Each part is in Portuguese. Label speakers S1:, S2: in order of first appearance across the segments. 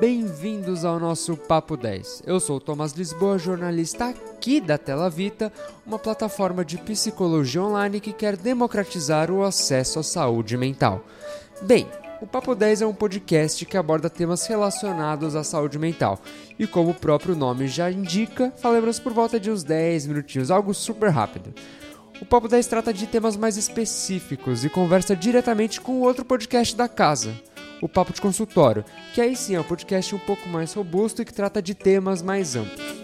S1: bem-vindos ao nosso Papo 10. Eu sou Thomas Lisboa, jornalista aqui da Tela Vita, uma plataforma de psicologia online que quer democratizar o acesso à saúde mental. Bem, o Papo 10 é um podcast que aborda temas relacionados à saúde mental. E como o próprio nome já indica, falaremos por volta de uns 10 minutinhos, algo super rápido. O Papo 10 trata de temas mais específicos e conversa diretamente com outro podcast da casa, o Papo de Consultório, que aí sim é um podcast um pouco mais robusto e que trata de temas mais amplos.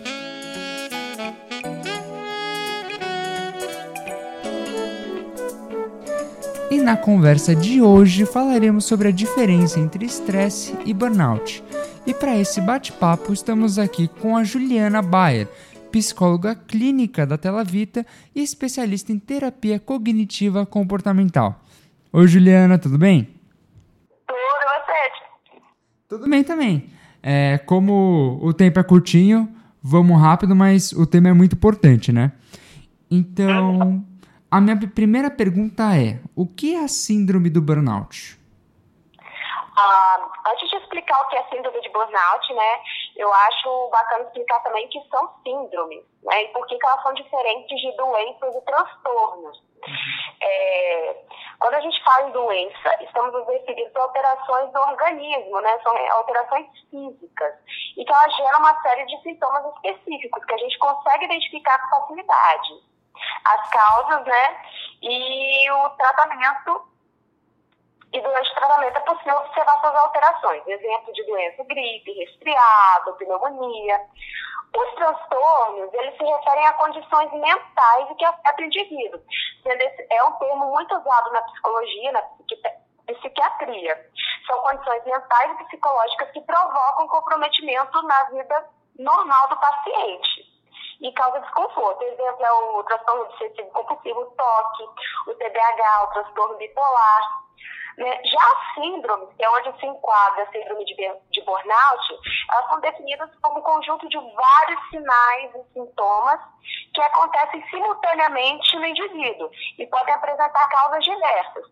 S1: E na conversa de hoje falaremos sobre a diferença entre estresse e burnout. E para esse bate-papo estamos aqui com a Juliana Bayer, psicóloga clínica da Tela Vita e especialista em terapia cognitiva comportamental. Oi Juliana, tudo bem? Tudo bem também. É, como o tempo é curtinho, vamos rápido, mas o tema é muito importante, né? Então, a minha primeira pergunta é: o que é a síndrome do burnout?
S2: Ah, antes de explicar o que é síndrome de burnout, né, eu acho bacana explicar também que são síndromes, né, e por que elas são diferentes de doenças e transtornos. É, quando a gente fala em doença, estamos nos referindo a alterações do organismo, né? São alterações físicas. E que elas geram uma série de sintomas específicos que a gente consegue identificar com facilidade. As causas, né? E o tratamento. E durante o tratamento é possível observar suas alterações. Exemplo de doença gripe, resfriado, pneumonia. Os transtornos, eles se referem a condições mentais que afetam o indivíduo. É um termo muito usado na psicologia, na psiquiatria. São condições mentais e psicológicas que provocam comprometimento na vida normal do paciente e causa desconforto. Exemplo é o transtorno obsessivo compulsivo, o toque, o TDAH, o transtorno bipolar. Né? Já as síndromes, que é onde se enquadra a síndrome de, de burnout, elas são definidas como um conjunto de vários sinais e sintomas que acontecem simultaneamente no indivíduo e podem apresentar causas diversas.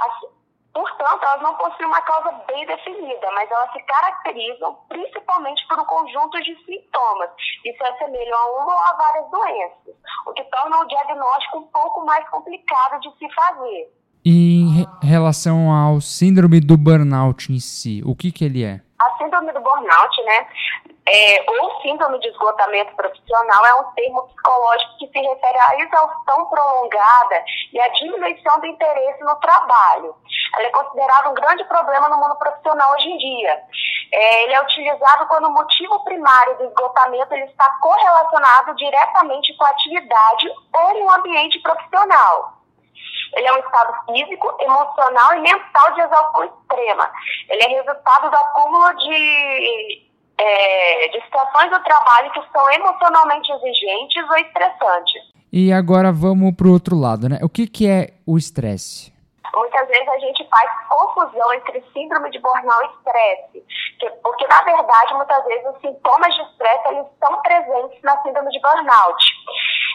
S2: As, Portanto, elas não possuem uma causa bem definida, mas elas se caracterizam principalmente por um conjunto de sintomas que se assemelham a uma ou a várias doenças, o que torna o diagnóstico um pouco mais complicado de se fazer.
S1: E relação ao síndrome do burnout em si, o que, que ele é?
S2: A síndrome do burnout, né, é, ou síndrome de esgotamento profissional é um termo psicológico que se refere à exaustão prolongada e à diminuição do interesse no trabalho. Ela é considerada um grande problema no mundo profissional hoje em dia. É, ele é utilizado quando o motivo primário do esgotamento ele está correlacionado diretamente com a atividade ou no ambiente profissional. Ele é um estado físico, emocional e mental de exaustão extrema. Ele é resultado do acúmulo de, é, de situações do trabalho que são emocionalmente exigentes ou estressantes.
S1: E agora vamos para o outro lado, né? O que, que é o estresse?
S2: Muitas vezes a gente faz confusão entre síndrome de burnout e estresse, porque na verdade muitas vezes os sintomas de estresse eles estão presentes na síndrome de burnout.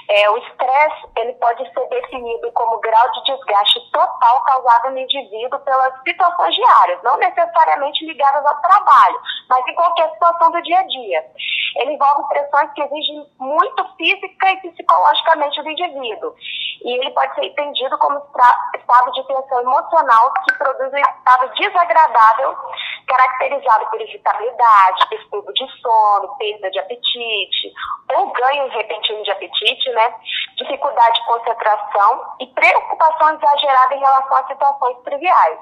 S2: É, o estresse ele pode ser definido como grau de desgaste total causado no indivíduo pelas situações diárias, não necessariamente ligadas ao trabalho, mas em qualquer situação do dia a dia. Ele envolve pressões que exigem muito física e psicologicamente do indivíduo. E ele pode ser entendido como estado de tensão emocional que produz um estado desagradável, caracterizado por irritabilidade, distúrbio de sono, perda de apetite, ou ganho repentino de apetite, né? dificuldade de concentração e preocupação exagerada em relação a situações triviais.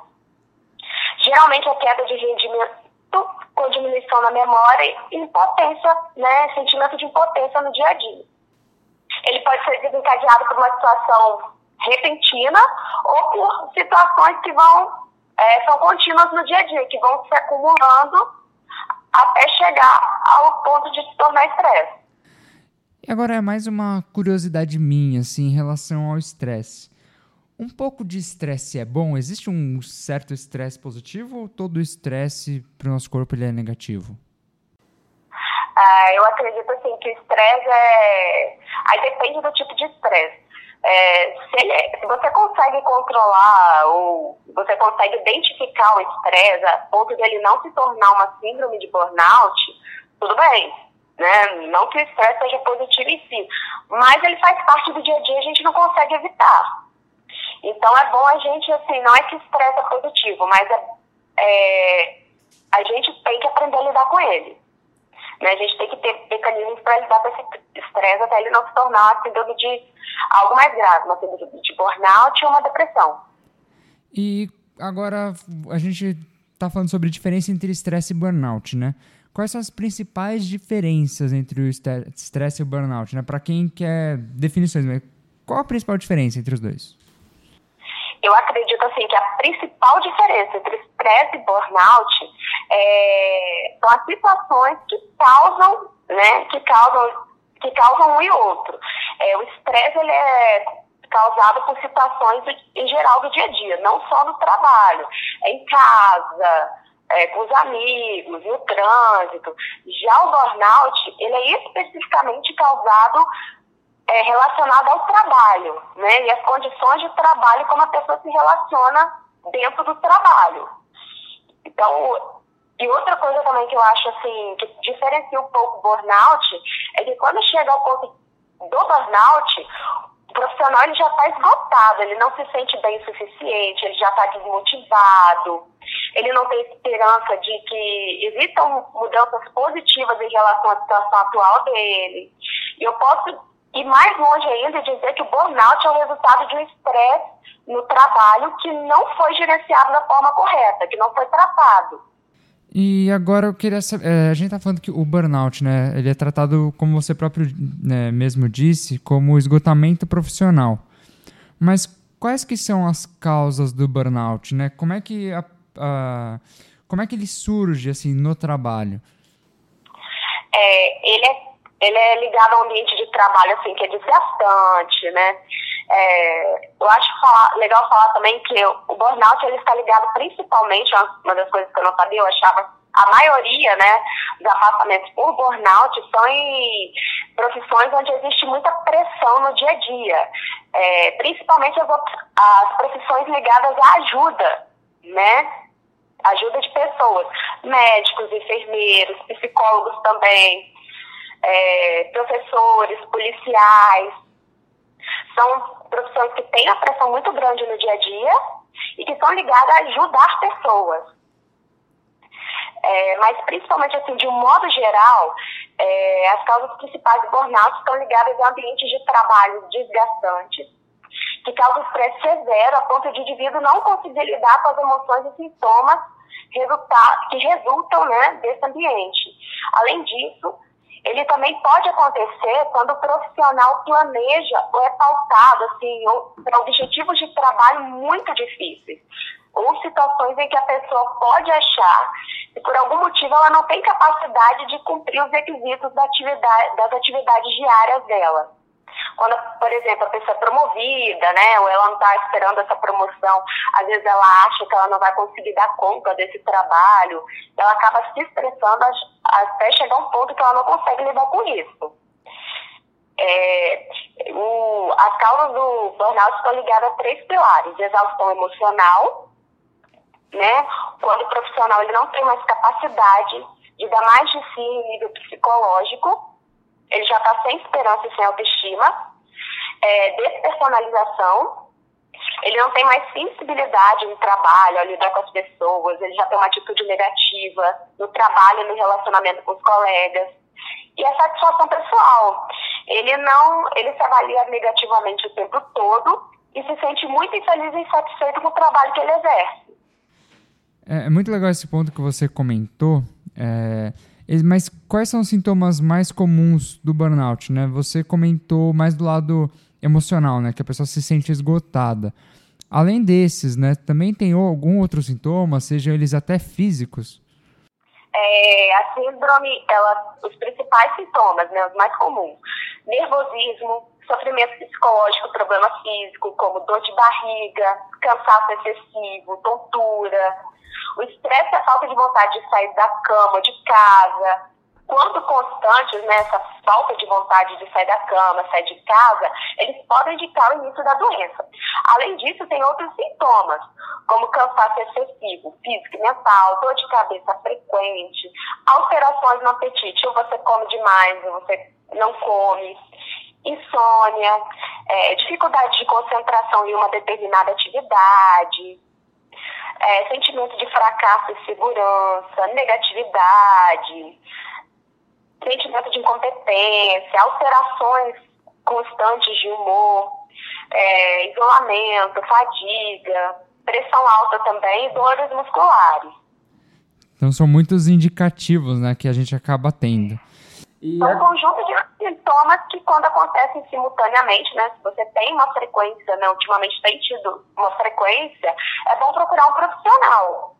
S2: Geralmente a queda de rendimento com diminuição na memória e impotência, né, sentimento de impotência no dia a dia. Ele pode ser desencadeado por uma situação repentina ou por situações que vão é, são contínuas no dia a dia, que vão se acumulando até chegar ao ponto de se tornar estresse.
S1: E agora é mais uma curiosidade minha, assim, em relação ao estresse. Um pouco de estresse é bom? Existe um certo estresse positivo ou todo estresse para o nosso corpo ele é negativo?
S2: Ah, eu acredito assim que o estresse é. Aí depende do tipo de estresse. É, se, ele, se, você consegue controlar ou você consegue identificar o estresse a ponto de ele não se tornar uma síndrome de burnout, tudo bem. Né? Não que o estresse seja positivo em si, mas ele faz parte do dia a dia, a gente não consegue evitar. Então é bom a gente, assim, não é que estresse é positivo, mas é, é, a gente tem que aprender a lidar com ele. Né? A gente tem que ter mecanismos para lidar com esse estresse até ele não se tornar uma síndrome de algo mais grave, uma síndrome de burnout ou uma depressão.
S1: E agora a gente está falando sobre a diferença entre estresse e burnout, né? Quais são as principais diferenças entre o estresse e o burnout, né? Para quem quer definições, qual a principal diferença entre os dois?
S2: Eu acredito assim que a principal diferença entre estresse e burnout é, são as situações que causam, né, que causam, que causam um e outro. É, o estresse ele é causado por situações em geral do dia a dia, não só no trabalho, é em casa, é, com os amigos, no trânsito. Já o burnout, ele é especificamente causado é, relacionado ao trabalho, né? E as condições de trabalho, como a pessoa se relaciona dentro do trabalho. Então, e outra coisa também que eu acho assim, que diferencia um pouco o burnout, é que quando chega ao ponto do burnout, o profissional ele já está esgotado, ele não se sente bem o suficiente, ele já está desmotivado, ele não tem esperança de que existam mudanças positivas em relação à situação atual dele. E eu posso ir mais longe ainda e dizer que o burnout é o resultado de um estresse no trabalho que não foi gerenciado da forma correta, que não foi tratado.
S1: E agora eu queria saber, é, a gente está falando que o burnout, né, ele é tratado, como você próprio né, mesmo disse, como esgotamento profissional. Mas quais que são as causas do burnout, né? Como é que a, a como é que ele surge assim no trabalho?
S2: É, ele é ele é ligado a um ambiente de trabalho assim que é desgastante, né? É, eu acho falar, legal falar também que o burnout ele está ligado principalmente, uma das coisas que eu não sabia, eu achava a maioria né, dos afastamentos por burnout são em profissões onde existe muita pressão no dia a dia, é, principalmente as, as profissões ligadas à ajuda, né? Ajuda de pessoas, médicos, enfermeiros, psicólogos também, é, professores, policiais. São profissões que têm a pressão muito grande no dia a dia e que são ligadas a ajudar pessoas. É, mas principalmente assim, de um modo geral, é, as causas principais do burnout estão ligadas a ambientes de trabalho desgastantes, que causam estresse severo a ponto de o indivíduo não conseguir lidar com as emoções e sintomas que resultam né, desse ambiente. Além disso, ele também pode acontecer quando o profissional planeja ou é pautado assim, para objetivos de trabalho muito difíceis. Ou situações em que a pessoa pode achar que por algum motivo ela não tem capacidade de cumprir os requisitos da atividade, das atividades diárias dela. Quando, por exemplo, a pessoa é promovida, né, ou ela não está esperando essa promoção, às vezes ela acha que ela não vai conseguir dar conta desse trabalho, ela acaba se estressando até chegar um ponto que ela não consegue lidar com isso. É, o, as causas do burnout estão ligadas a três pilares: exaustão emocional, né, quando o profissional ele não tem mais capacidade de dar mais de si em nível psicológico, ele já está sem esperança e sem autoestima, é, despersonalização, ele não tem mais sensibilidade no trabalho, ao lidar com as pessoas, ele já tem uma atitude negativa no trabalho, no relacionamento com os colegas. E a satisfação pessoal. Ele não, ele se avalia negativamente o tempo todo e se sente muito infeliz e insatisfeito com o trabalho que ele exerce.
S1: É, é muito legal esse ponto que você comentou. É mas quais são os sintomas mais comuns do burnout, né? Você comentou mais do lado emocional, né? Que a pessoa se sente esgotada. Além desses, né? Também tem algum outro sintoma, sejam eles até físicos?
S2: É, a síndrome, ela, os principais sintomas, né? Os mais comuns. Nervosismo, sofrimento psicológico, problema físico, como dor de barriga, cansaço excessivo, tontura, o estresse e a falta de vontade de sair da cama, de casa, quando constantes, né, essa falta de vontade de sair da cama, sair de casa, eles podem indicar o início da doença. Além disso, tem outros sintomas, como cansaço excessivo, físico e mental, dor de cabeça frequente, alterações no apetite, ou você come demais, ou você não come, insônia, é, dificuldade de concentração em uma determinada atividade, é, sentimento de fracasso e segurança, negatividade, sentimento de incompetência, alterações constantes de humor, é, isolamento, fadiga, pressão alta também e dores musculares.
S1: Então são muitos indicativos né, que a gente acaba tendo.
S2: E São um conjunto de sintomas que, quando acontecem simultaneamente, né, se você tem uma frequência, né, ultimamente tem tido uma frequência, é bom procurar um profissional.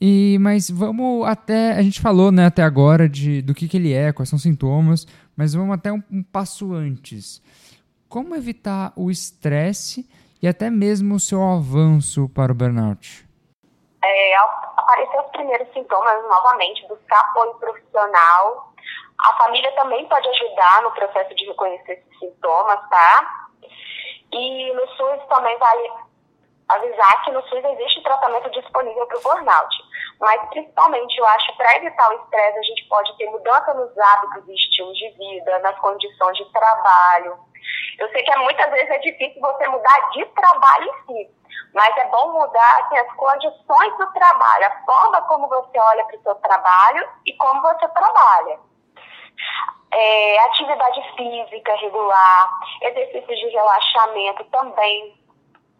S1: E, mas vamos até. A gente falou né, até agora de, do que, que ele é, quais são os sintomas, mas vamos até um, um passo antes. Como evitar o estresse e até mesmo o seu avanço para o burnout?
S2: É, aparecer os primeiros sintomas, novamente, buscar apoio profissional. A família também pode ajudar no processo de reconhecer esses sintomas, tá? E no SUS também vale avisar que no SUS existe tratamento disponível para o burnout. Mas, principalmente, eu acho, para evitar o estresse, a gente pode ter mudança nos hábitos e estilos de vida, nas condições de trabalho. Eu sei que muitas vezes é difícil você mudar de trabalho em si, mas é bom mudar assim, as condições do trabalho, a forma como você olha para o seu trabalho e como você trabalha. É, atividade física regular, exercícios de relaxamento também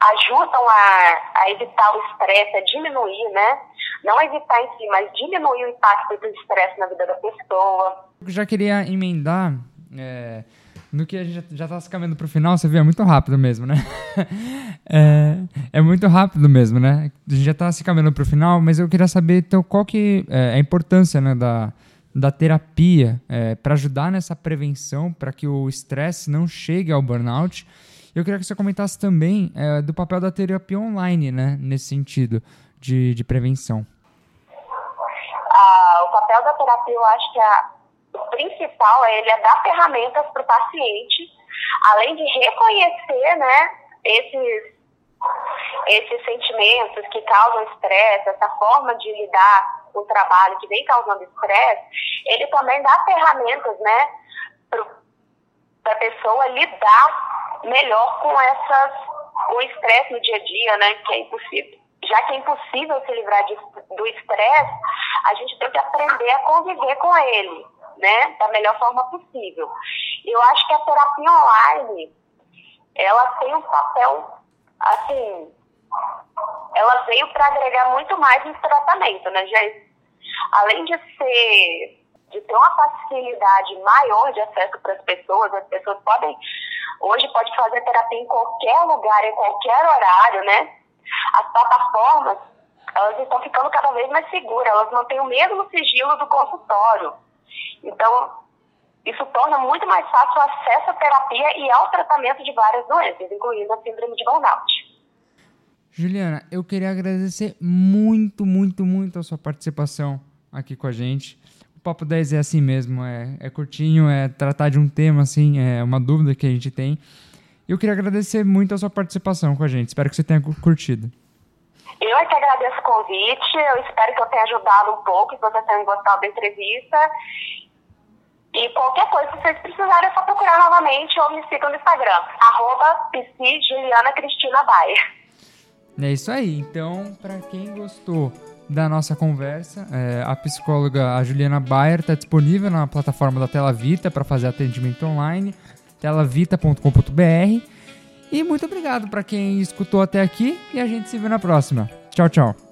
S2: ajudam a, a evitar o estresse, a diminuir, né? Não evitar em si, mas diminuir o impacto do estresse na vida da pessoa.
S1: Eu já queria emendar é, no que a gente já está se caminhando para o final, você vê, é muito rápido mesmo, né? é, é, muito rápido mesmo, né? A gente já está se caminhando para o final, mas eu queria saber, então, qual que é a importância né, da, da terapia é, para ajudar nessa prevenção, para que o estresse não chegue ao burnout eu queria que você comentasse também é, do papel da terapia online, né, nesse sentido de, de prevenção.
S2: Ah, o papel da terapia, eu acho que a, o principal é ele é dar ferramentas para o paciente, além de reconhecer, né, esses esses sentimentos que causam estresse, essa forma de lidar o trabalho que vem causando estresse, ele também dá ferramentas, né, para a pessoa lidar melhor com essas o estresse no dia a dia, né? Que é impossível. Já que é impossível se livrar de, do estresse, a gente tem que aprender a conviver com ele, né? Da melhor forma possível. Eu acho que a terapia online, ela tem um papel, assim, ela veio para agregar muito mais no tratamento, né, gente? Além de ser, de ter uma facilidade maior de acesso para as pessoas, as pessoas podem Hoje pode fazer terapia em qualquer lugar, em qualquer horário, né? As plataformas, elas estão ficando cada vez mais seguras, elas mantêm o mesmo sigilo do consultório. Então, isso torna muito mais fácil o acesso à terapia e ao tratamento de várias doenças, incluindo a síndrome de burnout.
S1: Juliana, eu queria agradecer muito, muito, muito a sua participação aqui com a gente. Papo 10 é assim mesmo, é, é curtinho, é tratar de um tema, assim, é uma dúvida que a gente tem. Eu queria agradecer muito a sua participação com a gente. Espero que você tenha curtido.
S2: Eu é que agradeço o convite. Eu espero que eu tenha ajudado um pouco, que vocês tenham gostado da entrevista. E qualquer coisa, se vocês precisarem, é só procurar novamente ou me sigam no Instagram, arroba.
S1: É isso aí. Então, para quem gostou da nossa conversa. É, a psicóloga a Juliana Bayer está disponível na plataforma da Tela Vita para fazer atendimento online, telavita.com.br. E muito obrigado para quem escutou até aqui e a gente se vê na próxima. Tchau, tchau.